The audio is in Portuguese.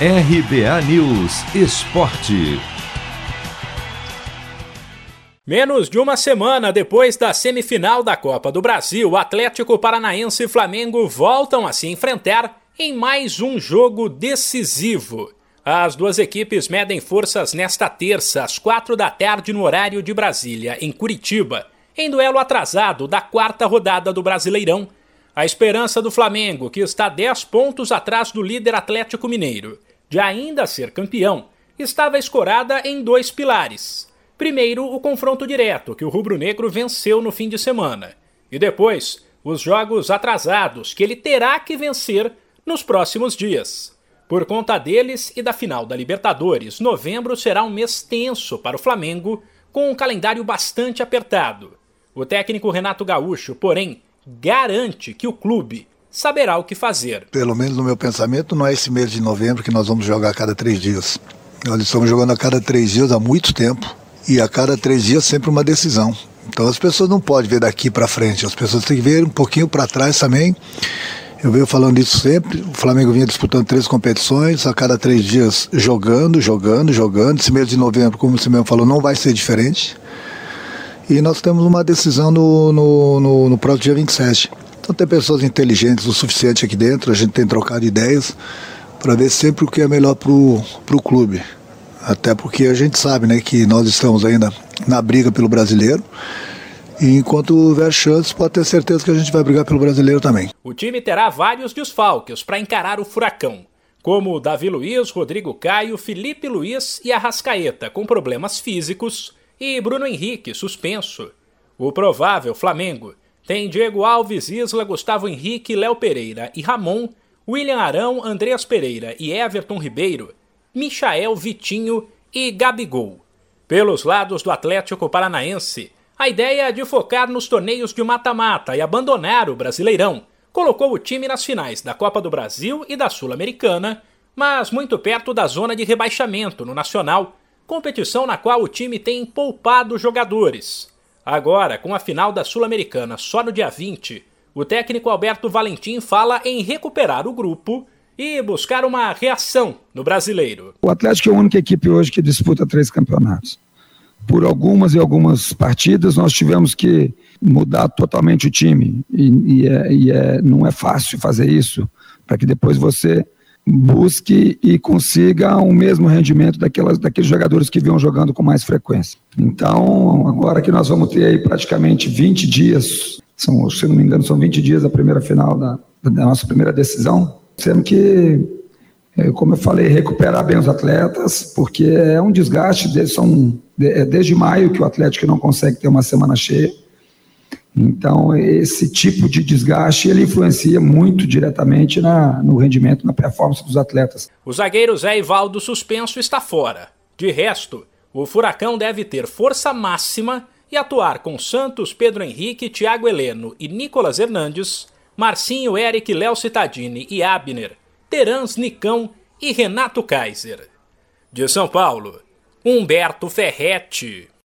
RBA News Esporte. Menos de uma semana depois da semifinal da Copa do Brasil, Atlético Paranaense e Flamengo voltam a se enfrentar em mais um jogo decisivo. As duas equipes medem forças nesta terça, às quatro da tarde, no horário de Brasília, em Curitiba, em duelo atrasado da quarta rodada do Brasileirão. A esperança do Flamengo, que está 10 pontos atrás do líder Atlético Mineiro, de ainda ser campeão, estava escorada em dois pilares Primeiro, o confronto direto, que o rubro-negro venceu no fim de semana. E depois, os jogos atrasados, que ele terá que vencer nos próximos dias. Por conta deles e da final da Libertadores, novembro será um mês tenso para o Flamengo, com um calendário bastante apertado. O técnico Renato Gaúcho, porém, garante que o clube saberá o que fazer. Pelo menos no meu pensamento, não é esse mês de novembro que nós vamos jogar a cada três dias. Nós estamos jogando a cada três dias há muito tempo e a cada três dias sempre uma decisão. Então as pessoas não podem ver daqui para frente, as pessoas têm que ver um pouquinho para trás também. Eu venho falando isso sempre. O Flamengo vinha disputando três competições, a cada três dias jogando, jogando, jogando. Esse mês de novembro, como você mesmo falou, não vai ser diferente. E nós temos uma decisão no, no, no, no próximo dia 27. Então tem pessoas inteligentes o suficiente aqui dentro, a gente tem trocado ideias para ver sempre o que é melhor para o clube. Até porque a gente sabe né, que nós estamos ainda na briga pelo brasileiro. E enquanto houver chances, pode ter certeza que a gente vai brigar pelo brasileiro também. O time terá vários desfalques para encarar o furacão, como Davi Luiz, Rodrigo Caio, Felipe Luiz e Arrascaeta, com problemas físicos, e Bruno Henrique, suspenso. O provável Flamengo tem Diego Alves, Isla, Gustavo Henrique, Léo Pereira e Ramon, William Arão, Andreas Pereira e Everton Ribeiro Michael Vitinho e Gabigol. Pelos lados do Atlético Paranaense, a ideia de focar nos torneios de mata-mata e abandonar o Brasileirão colocou o time nas finais da Copa do Brasil e da Sul-Americana, mas muito perto da zona de rebaixamento no Nacional, competição na qual o time tem poupado jogadores. Agora, com a final da Sul-Americana só no dia 20, o técnico Alberto Valentim fala em recuperar o grupo e buscar uma reação no brasileiro. O Atlético é a única equipe hoje que disputa três campeonatos. Por algumas e algumas partidas nós tivemos que mudar totalmente o time e, e, é, e é, não é fácil fazer isso para que depois você busque e consiga o mesmo rendimento daquelas, daqueles jogadores que vinham jogando com mais frequência. Então, agora que nós vamos ter aí praticamente 20 dias, são, se não me engano, são 20 dias da primeira final da, da nossa primeira decisão, temos que, é, como eu falei, recuperar bem os atletas, porque é um desgaste, são, é desde maio que o Atlético não consegue ter uma semana cheia. Então, esse tipo de desgaste ele influencia muito diretamente na, no rendimento, na performance dos atletas. O zagueiro Zé Ivaldo suspenso está fora. De resto, o Furacão deve ter força máxima e atuar com Santos, Pedro Henrique, Thiago Heleno e Nicolas Hernandes Marcinho, Eric, Léo Cittadini e Abner, Terans Nicão e Renato Kaiser. De São Paulo, Humberto Ferretti.